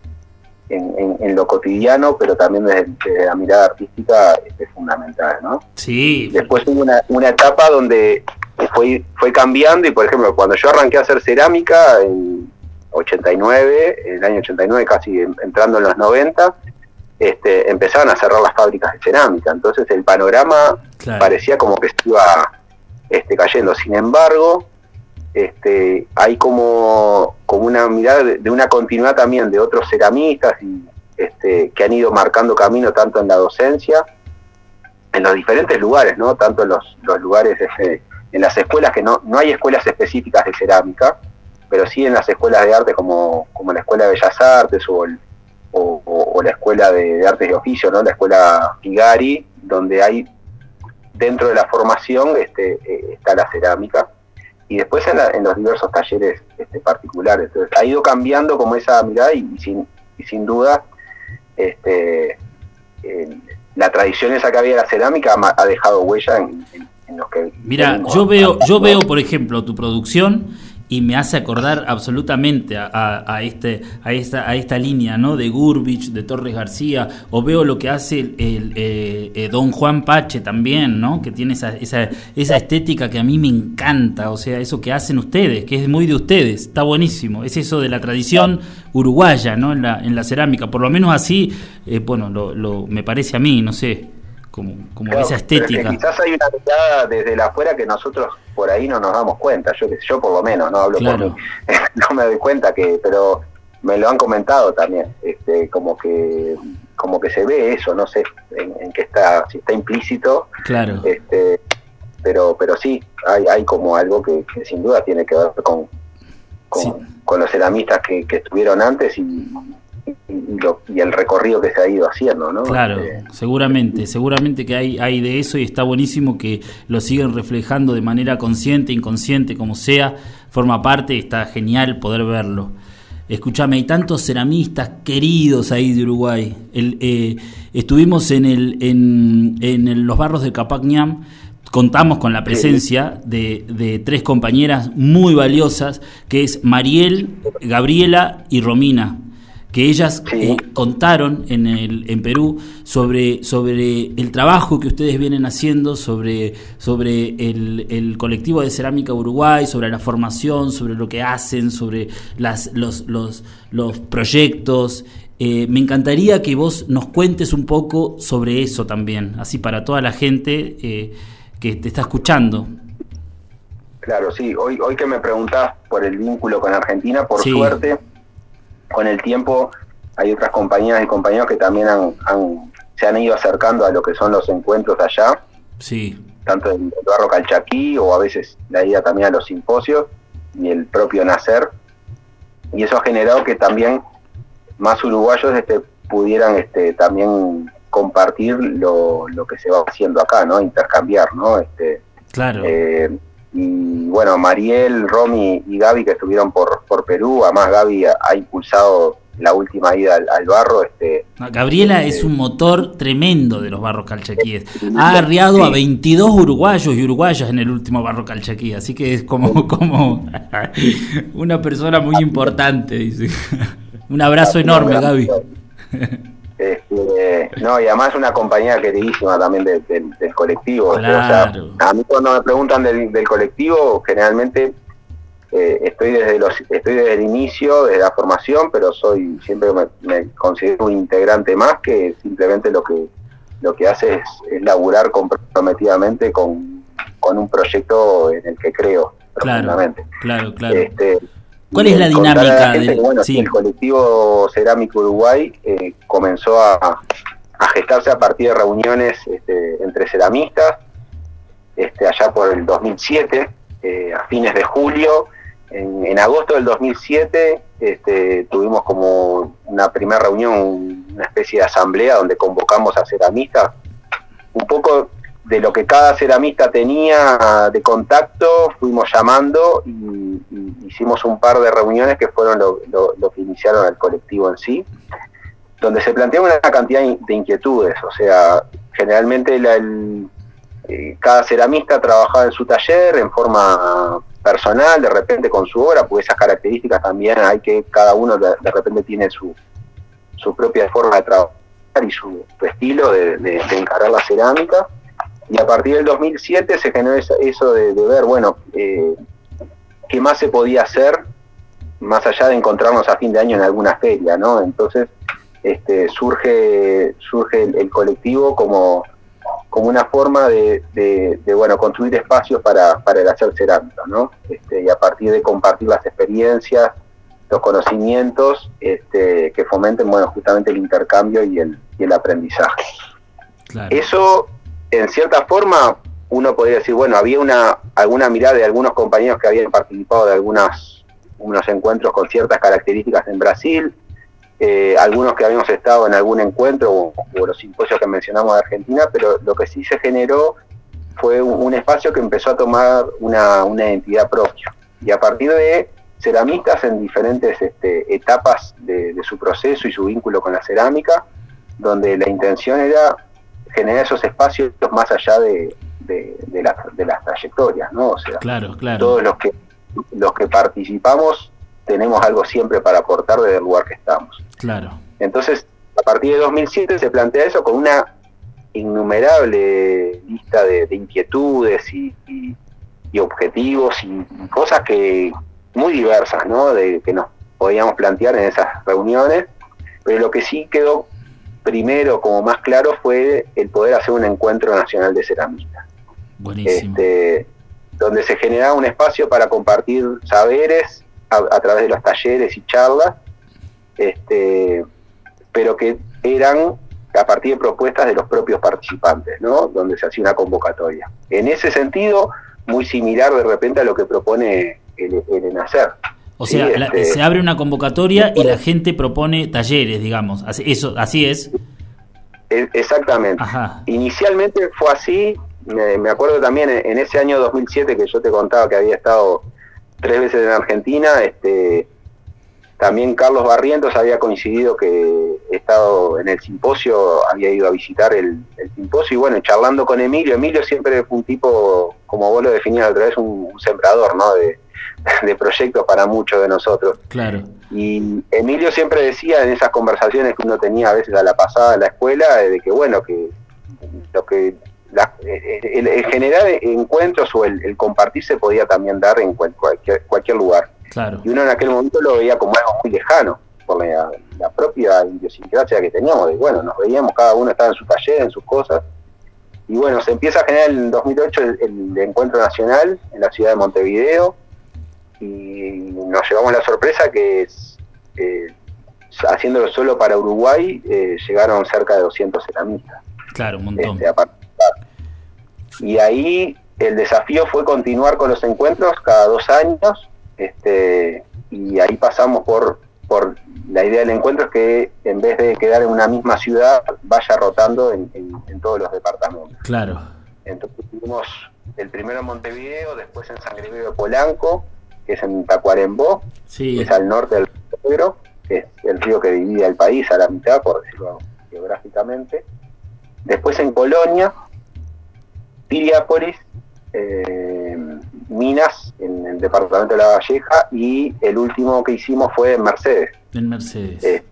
S5: en, en- en lo cotidiano pero también desde, desde la mirada artística este, fundamental ¿no?
S1: sí,
S5: Después hubo una, una etapa donde fue, fue cambiando y, por ejemplo, cuando yo arranqué a hacer cerámica en 89, en el año 89, casi en- entrando en los 90, este, empezaban a cerrar las fábricas de cerámica. Entonces el panorama
S1: Claro.
S5: parecía como que se iba este, cayendo. Sin embargo, este, hay como, como una mirada de, de una continuidad también de otros ceramistas y, este, que han ido marcando camino tanto en la docencia en los diferentes lugares, ¿no? Tanto en los, los lugares, este, en las escuelas, que no, no hay escuelas específicas de cerámica, pero sí en las escuelas de arte como, como la Escuela de Bellas Artes o, el- o, la Escuela de, Artes de Oficio, ¿no? La Escuela Figari, donde hay, dentro de la formación, este, eh, está la cerámica. Y después en, la- en los diversos talleres este, particulares. Entonces ha ido cambiando como esa mirada y, sin, y sin duda este, la tradición esa que había de la cerámica ha dejado huella en, en- en los que...
S1: Mira, yo veo, yo veo, por ejemplo, tu producción y me hace acordar absolutamente a, a- a este, a esta, a esta línea, ¿no? De Gurbich, de Torres García, o veo lo que hace el, el, eh, eh, Don Juan Pache también, ¿no? Que tiene esa, esa, esa estética que a mí me encanta, o sea, eso que hacen ustedes, que es muy de ustedes, está buenísimo. Es eso de la tradición uruguaya, ¿no? En la, en la cerámica, por lo menos así, eh, bueno, lo, lo- me parece a mí, no sé, como, como
S5: Claro,
S1: esa
S5: pero es que
S1: estética.
S5: quizás hay una mirada desde la afuera que nosotros por ahí no nos damos cuenta. Yo, que- yo por lo menos, no hablo
S1: Claro.
S5: por no me doy cuenta que, pero me lo han comentado también, este, como que como que se ve eso, no sé en, en qué está, si está implícito,
S1: Claro.
S5: este, pero pero sí, hay, hay como algo que, que sin duda tiene que ver con, con,
S1: Sí.
S5: con los ceramistas que, que estuvieron antes y lo- y el recorrido que se ha ido haciendo, ¿no?
S1: Claro,
S5: Este,
S1: seguramente, seguramente que hay, hay de eso y está buenísimo que lo siguen reflejando de manera consciente, inconsciente, como sea, forma parte, está genial poder verlo. Escúchame, hay tantos ceramistas queridos ahí de Uruguay. El, eh, estuvimos en, el, en, en el- los barros de Capacñam, contamos con la presencia de, de tres compañeras muy valiosas, que es Mariel, Gabriela y Romina, que ellas eh, contaron en, el, en Perú sobre, sobre el trabajo que ustedes vienen haciendo, sobre, sobre el, el colectivo de cerámica Uruguay, sobre la formación, sobre lo que hacen, sobre las, los, los, los proyectos. Eh, me encantaría que vos nos cuentes un poco sobre eso también, así para toda la gente eh, que te está escuchando.
S5: Claro, sí. Hoy, hoy que me preguntás por el vínculo con Argentina, por
S1: Sí.
S5: suerte, con el tiempo hay otras compañías y compañeros que también han, han- se han ido acercando a lo que son los encuentros allá,
S1: Sí,
S5: tanto del barro calchaquí o a veces la ida también a los simposios y el propio nacer. Y eso ha generado que también más uruguayos este, pudieran este, también compartir lo, lo que se va haciendo acá, ¿no? Intercambiar, ¿no? Este,
S1: claro.
S5: eh, y bueno, Mariel, Romy y Gaby que estuvieron por, por Perú, además Gaby ha, ha impulsado la última ida al, al barro, este,
S1: No, Gabriela es un motor tremendo de los barros calchaquíes. Ha arriado a 22 uruguayos y uruguayas en el último barro calchaquí, así que es como, como una persona muy importante. Dice. Un abrazo enorme, Gaby.
S5: Este, no, y además una compañía queridísima también de- del- del colectivo. o sea, a mí cuando me preguntan del, del colectivo, generalmente eh, estoy desde los estoy desde el inicio, desde la formación, pero soy siempre me, me considero un integrante más que simplemente lo que lo que hace es, es laburar comprometidamente con, con un proyecto en el que creo
S1: Claro,
S5: profundamente.
S1: claro, claro.
S5: Este,
S1: ¿Cuál es la dinámica
S5: gente
S1: de-
S5: que, bueno,
S1: sí.
S5: el colectivo Cerámico Uruguay eh, comenzó a, a gestarse a partir de reuniones este, entre ceramistas, este, allá por el 2007, eh, a fines de julio. En, en agosto del 2007 este, tuvimos como una primera reunión, una especie de asamblea donde convocamos a ceramistas, un poco de lo que cada ceramista tenía de contacto, fuimos llamando y, hicimos un par de reuniones que fueron lo, que iniciaron el colectivo en sí, donde se planteaba una cantidad de inquietudes, o sea, generalmente la- el- eh, cada ceramista trabajaba en su taller en forma personal, de repente con su obra, porque esas características también hay que cada uno de, repente tiene su, su propia forma de trabajar y su, su estilo de, de- de encarar la cerámica. Y a partir del 2007 se generó eso de, de ver, bueno, eh, qué más se podía hacer más allá de encontrarnos a fin de año en alguna feria, ¿no? Entonces este, surge, surge el, el colectivo como, como una forma de, de- de, bueno, construir espacios para, para el hacer cerámica, ¿no? Este, y a partir de compartir las experiencias, los conocimientos este, que fomenten, bueno, justamente el intercambio y el, y el aprendizaje.
S1: Claro.
S5: Eso, en cierta forma, uno podría decir, bueno, había una alguna mirada de algunos compañeros que habían participado de algunos unos encuentros con ciertas características en Brasil, eh, algunos que habíamos estado en algún encuentro o, los simposios que mencionamos de Argentina, pero lo que sí se generó fue un, espacio que empezó a tomar una, una identidad propia. Y a partir de ceramistas en diferentes este, etapas de su proceso y su vínculo con la cerámica, donde la intención era generar esos espacios más allá de, de, de la- de las trayectorias, ¿no? O sea,
S1: Claro, claro.
S5: todos los que los que participamos tenemos algo siempre para aportar desde el lugar que estamos.
S1: Claro.
S5: Entonces, a partir de 2007 se plantea eso con una innumerable lista de, de inquietudes y, y- y objetivos y, y cosas que muy diversas, ¿no? De que nos podíamos plantear en esas reuniones, pero lo que sí quedó primero como más claro fue el poder hacer un encuentro nacional de ceramistas
S1: Buenísimo.
S5: este, donde se generaba un espacio para compartir saberes a, a través de los talleres y charlas, este, pero que eran a partir de propuestas de los propios participantes, ¿no? donde se hacía una convocatoria. En ese sentido, muy similar de repente a lo que propone el, el ENACER.
S1: O sea,
S5: Sí,
S1: la-
S5: este-
S1: se abre una convocatoria y la gente propone talleres, digamos. Así, eso, así es.
S5: Exactamente.
S1: Ajá.
S5: Inicialmente fue así, me, me acuerdo también en, en ese año 2007 que yo te contaba que había estado tres veces en Argentina, este, también Carlos Barrientos había coincidido que he estado en el simposio, había ido a visitar el, el simposio y bueno, charlando con Emilio, Emilio siempre fue un tipo, como vos lo definías otra vez, un, un sembrador, ¿no? De, de proyectos para muchos de nosotros.
S1: Claro.
S5: Y Emilio siempre decía en esas conversaciones que uno tenía a veces a la pasada en la escuela, de que bueno, que lo que la- el, el generar encuentros o el, el compartir se podía también dar en cual- cualquier, cualquier lugar.
S1: Claro.
S5: Y uno en aquel momento lo veía como algo muy lejano, por la, la propia idiosincrasia que teníamos, de bueno, nos veíamos, cada uno estaba en su taller, en sus cosas. Y bueno, se empieza a generar en 2008 el, el encuentro nacional en la ciudad de Montevideo y nos llevamos la sorpresa que es, eh, haciéndolo solo para Uruguay eh, llegaron cerca de 200 ceramistas
S1: Claro, un montón.
S5: este. Y ahí el desafío fue continuar con los encuentros cada dos años, este, y ahí pasamos por, por la idea del encuentro es que en vez de quedar en una misma ciudad, vaya rotando en, en- en todos los departamentos.
S1: Claro.
S5: Entonces tuvimos el primero en Montevideo, después en San Gregorio de Polanco, que es en Tacuarembó,
S1: Sí.
S5: que es al norte del Río Negro, que es el río que divide el país a la mitad, por decirlo geográficamente. Después en Colonia, Piriápolis, eh, Minas, en el departamento de La Valleja, y el último que hicimos fue en Mercedes.
S1: En Mercedes.
S5: Eh,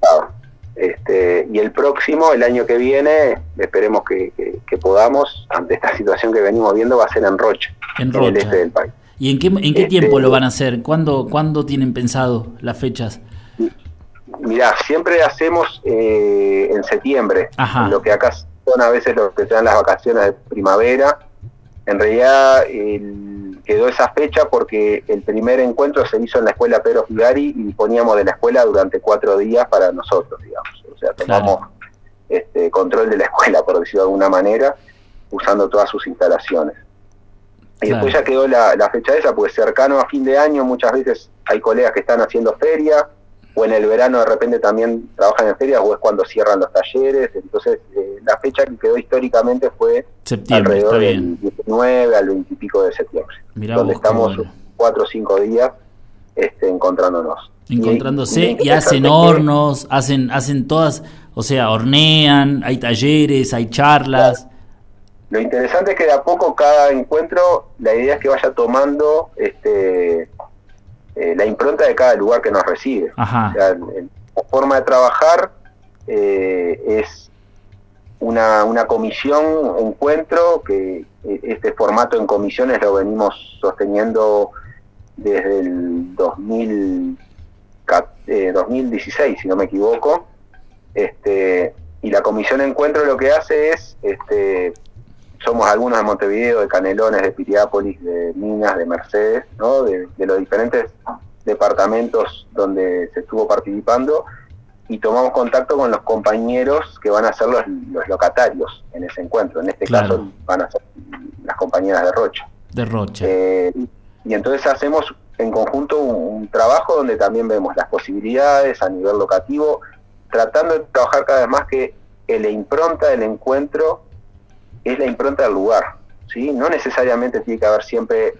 S5: claro. Este, y el próximo, el año que viene, esperemos que, que- que podamos, ante esta situación que venimos viendo, va a ser en Rocha,
S1: En
S5: en, el
S1: Rocha.
S5: este del país.
S1: ¿Y en qué, en qué
S5: Este-
S1: tiempo lo van a hacer? ¿Cuándo, ¿Cuándo tienen pensado las fechas?
S5: Mirá, siempre hacemos eh, en septiembre,
S1: Ajá.
S5: lo que acá son a veces lo que se dan las vacaciones de primavera. En realidad el- quedó esa fecha porque el primer encuentro se hizo en la escuela Pedro Figari y disponíamos de la escuela durante cuatro días para nosotros, digamos. O sea, tomamos este, control de la escuela, por decirlo de alguna manera, usando todas sus instalaciones. Y
S1: Claro.
S5: después ya quedó la, la fecha esa, pues cercano a fin de año muchas veces hay colegas que están haciendo feria, o en el verano de repente también trabajan en ferias, o es cuando cierran los talleres. Entonces, eh, la fecha que quedó históricamente fue
S1: Septiembre,
S5: alrededor del
S1: bien.
S5: 19 al 20 y pico de septiembre,
S1: Mirá
S5: donde
S1: vos,
S5: estamos
S1: bueno.
S5: cuatro o cinco días este, encontrándonos.
S1: Encontrándose
S5: Y-
S1: y,
S5: y
S1: hacen hornos, hacen, hacen todas, o sea, hornean, hay talleres, hay charlas.
S5: Lo interesante es que de a poco cada encuentro, la idea es que vaya tomando este, eh, la impronta de cada lugar que nos recibe.
S1: Ajá.
S5: O sea, la forma de trabajar eh, es una, una comisión, encuentro, que eh, este formato en comisiones lo venimos sosteniendo desde el 2000, ca- eh, 2016, si no me equivoco. Este, y la comisión encuentro lo que hace es, este, somos algunos de Montevideo, de Canelones, de Piriápolis, de Minas, de Mercedes, ¿no? de, de los diferentes departamentos donde se estuvo participando y tomamos contacto con los compañeros que van a ser los, los locatarios en ese encuentro. En este
S1: Claro.
S5: caso van a ser las compañeras de Rocha.
S1: De Rocha.
S5: Eh, y entonces hacemos en conjunto un, un trabajo donde también vemos las posibilidades a nivel locativo, tratando de trabajar cada vez más que la impronta del encuentro es la impronta del lugar. ¿sí? No necesariamente tiene que haber siempre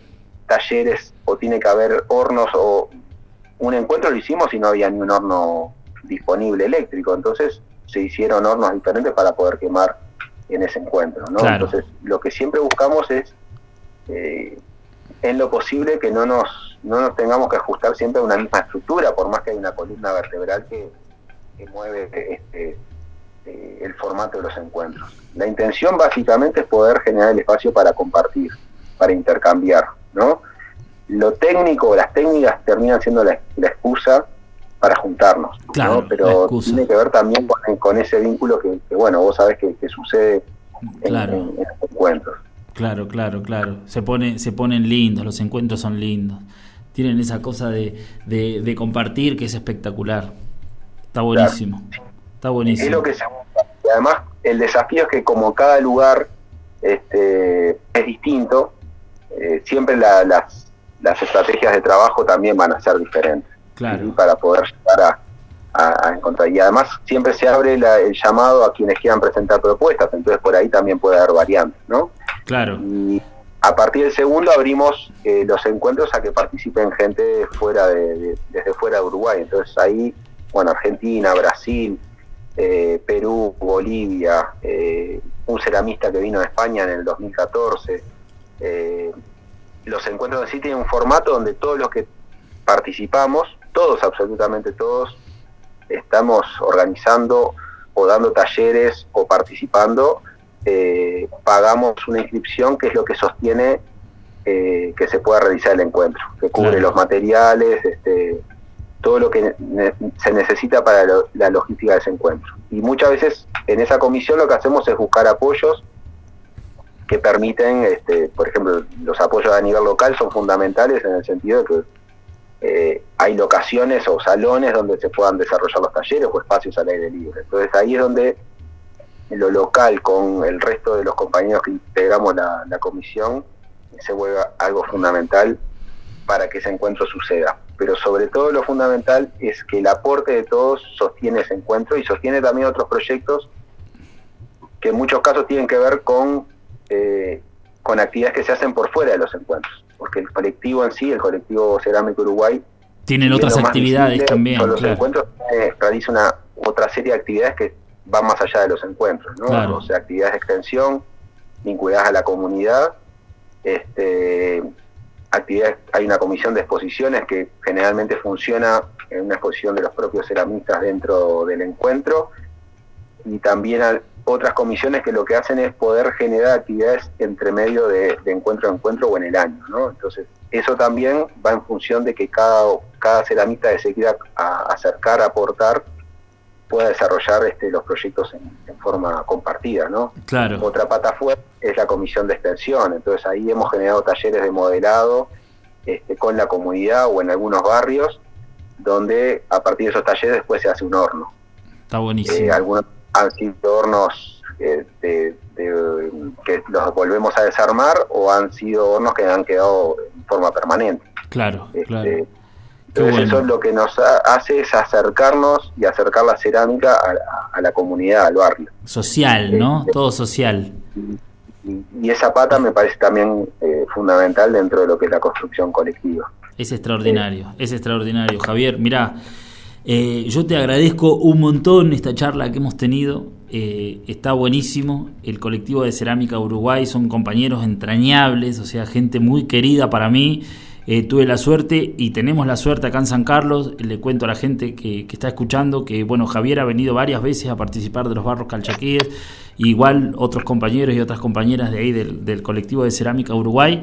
S5: talleres o tiene que haber hornos o un encuentro lo hicimos y no había ni un horno disponible eléctrico, entonces se hicieron hornos diferentes para poder quemar en ese encuentro. ¿no?
S1: Claro.
S5: Entonces lo que siempre buscamos es eh, en lo posible que no nos, no nos tengamos que ajustar siempre a una misma estructura, por más que hay una columna vertebral que, que mueve este, eh, el formato de los encuentros. La intención básicamente es poder generar el espacio para compartir, para intercambiar, ¿no? Lo técnico, las técnicas terminan siendo la, la excusa para juntarnos, ¿no?
S1: Claro, la
S5: Pero tiene que ver también con, con ese vínculo que, que, bueno, vos sabés que, que sucede en,
S1: Claro.
S5: en- en los encuentros.
S1: Claro, claro, claro. Se, pone, se ponen lindos, los encuentros son lindos. Tienen esa cosa de, de, de compartir que es espectacular. Está buenísimo. Está
S5: Es
S1: buenísimo.
S5: lo que se además, el desafío es que como cada lugar este, es distinto, eh, siempre la- las, las estrategias de trabajo también van a ser diferentes.
S1: Claro.
S5: ¿sí? Para poder llegar a, a- a encontrar. Y además siempre se abre la- el llamado a quienes quieran presentar propuestas, entonces por ahí también puede haber variantes, ¿no?
S1: Claro.
S5: Y, a partir del segundo abrimos eh, los encuentros a que participen gente fuera de, de- desde fuera de Uruguay. Entonces ahí, bueno, Argentina, Brasil, eh, Perú, Bolivia, eh, un ceramista que vino de España en el 2014. eh, los encuentros en sí tienen un formato donde todos los que participamos, todos, absolutamente todos, estamos organizando o dando talleres o participando, eh, pagamos una inscripción que es lo que sostiene eh, que se pueda realizar el encuentro, que cubre
S1: Claro.
S5: los materiales, este, todo lo que se necesita para lo- la logística de ese encuentro. Y muchas veces en esa comisión lo que hacemos es buscar apoyos que permiten, este, por ejemplo, los apoyos a nivel local son fundamentales en el sentido de que eh, hay locaciones o salones donde se puedan desarrollar los talleres o espacios al aire libre. Entonces ahí es donde lo local con el resto de los compañeros que integramos la comisión se vuelve algo fundamental para que ese encuentro suceda. Pero sobre todo lo fundamental es que el aporte de todos sostiene ese encuentro y sostiene también otros proyectos que en muchos casos tienen que ver con, eh, con actividades que se hacen por fuera de los encuentros. Porque el colectivo en sí, el colectivo Cerámico Uruguay,
S1: Tienen otras actividades
S5: visible
S1: también,
S5: son los
S1: claro.
S5: encuentros eh, realiza una otra serie de actividades que van más allá de los encuentros, ¿no?
S1: Claro.
S5: O sea, actividades de extensión vinculadas a la comunidad, este, actividades, hay una comisión de exposiciones que generalmente funciona en una exposición de los propios ceramistas dentro del encuentro y también hay otras comisiones que lo que hacen es poder generar actividades entre medio de, encuentro a encuentro o en el año, ¿no? Entonces, eso también va en función de que cada, cada ceramista que se quiera acercar, aportar, pueda desarrollar este, los proyectos en, en forma compartida, ¿no?
S1: Claro.
S5: Otra pata fuerte es la comisión de extensión, entonces ahí hemos generado talleres de modelado este, con la comunidad o en algunos barrios, donde a partir de esos talleres después se hace un horno.
S1: Está
S5: Eh,
S1: buenísimo.
S5: algunos han sido hornos eh, de- de- que los volvemos a desarmar o han sido hornos que han quedado en forma permanente.
S1: Claro,
S5: Este,
S1: claro. Qué
S5: Entonces
S1: bueno.
S5: eso lo que nos ha- hace es acercarnos y acercar la cerámica a, a- a la comunidad, al barrio.
S1: Social, ¿no? Todo social.
S5: Y, y esa pata me parece también eh, fundamental dentro de lo que es la construcción colectiva.
S1: Es extraordinario, es extraordinario. Javier, mirá, eh, yo te agradezco un montón esta charla que hemos tenido. eh, está buenísimo. El colectivo de Cerámica Uruguay son compañeros entrañables, o sea, gente muy querida para mí. Eh, tuve la suerte y tenemos la suerte acá en San Carlos. Le cuento a la gente que, está escuchando que, bueno, Javier ha venido varias veces a participar de los barros calchaquíes. Igual otros compañeros y otras compañeras de ahí del, colectivo de Cerámica Uruguay.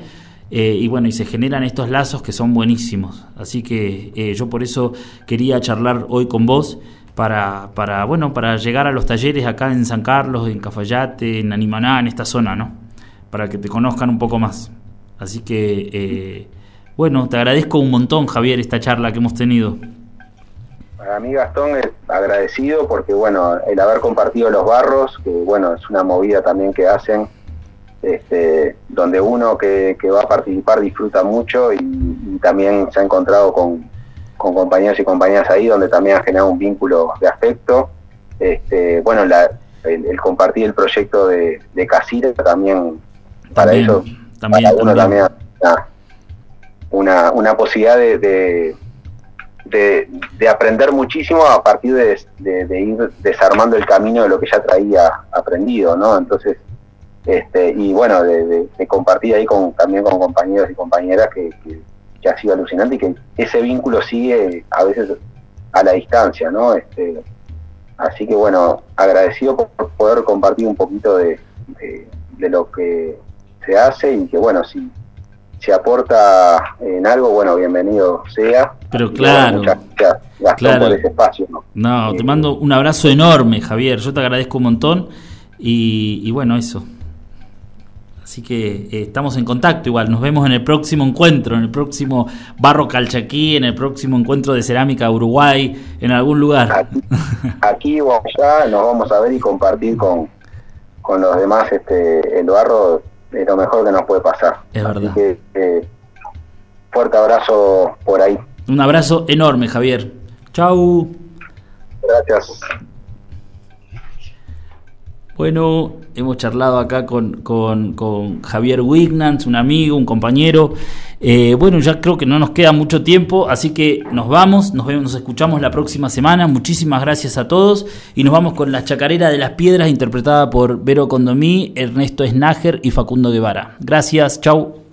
S1: Eh, y bueno, y se generan estos lazos que son buenísimos. Así que eh, yo por eso quería charlar hoy con vos para, para, bueno, para llegar a los talleres acá en San Carlos, en Cafayate, en Animaná, en esta zona, ¿no? Para que te conozcan un poco más. Así que, bueno, te agradezco un montón, Javier, esta charla que hemos tenido.
S5: Para mí Gastón es agradecido porque bueno, el haber compartido los barros, que bueno, es una movida también que hacen, este, donde uno que, que va a participar disfruta mucho y, y también se ha encontrado con, con compañeros y compañeras ahí donde también ha generado un vínculo de afecto. Este, bueno, la- el, el compartir el proyecto de, de también, para ellos,
S1: también,
S5: para uno
S1: también.
S5: también una, una, una posibilidad de, de, de- de aprender muchísimo a partir de, ir desarmando el camino de lo que ya traía aprendido, ¿no? Entonces, este, y bueno, de, compartir ahí con, también con compañeros y compañeras que, que- que ha sido alucinante y que ese vínculo sigue a veces a la distancia, ¿no? Este, así que bueno, agradecido por poder compartir un poquito de- de lo que se hace y que bueno, si si aporta en algo, bueno, bienvenido sea.
S1: Pero claro,
S5: muchas gracias, Gastón,
S1: claro.
S5: por ese espacio. ¿no?
S1: No,
S5: Eh,
S1: te mando un abrazo enorme, Javier. Yo te agradezco un montón. Y, y bueno, eso. Así que eh, estamos en contacto igual. Nos vemos en el próximo encuentro, en el próximo Barro Calchaquí, en el próximo encuentro de Cerámica Uruguay, en algún lugar.
S5: Aquí, aquí o allá nos vamos a ver y compartir con, con los demás este, el barro es lo mejor que nos puede pasar.
S1: Es
S5: Así
S1: verdad.
S5: que eh, fuerte abrazo por ahí.
S1: Un abrazo enorme, Javier. Chau.
S5: Gracias.
S3: Bueno, hemos charlado acá con, con- con Javier Wignans, un amigo, un compañero. Eh, bueno, ya creo que no nos queda mucho tiempo, así que nos vamos, nos vemos, nos escuchamos la próxima semana. Muchísimas gracias a todos y nos vamos con la chacarera de las piedras interpretada por Vero Condomí, Ernesto Snager y Facundo Guevara. Gracias, chau.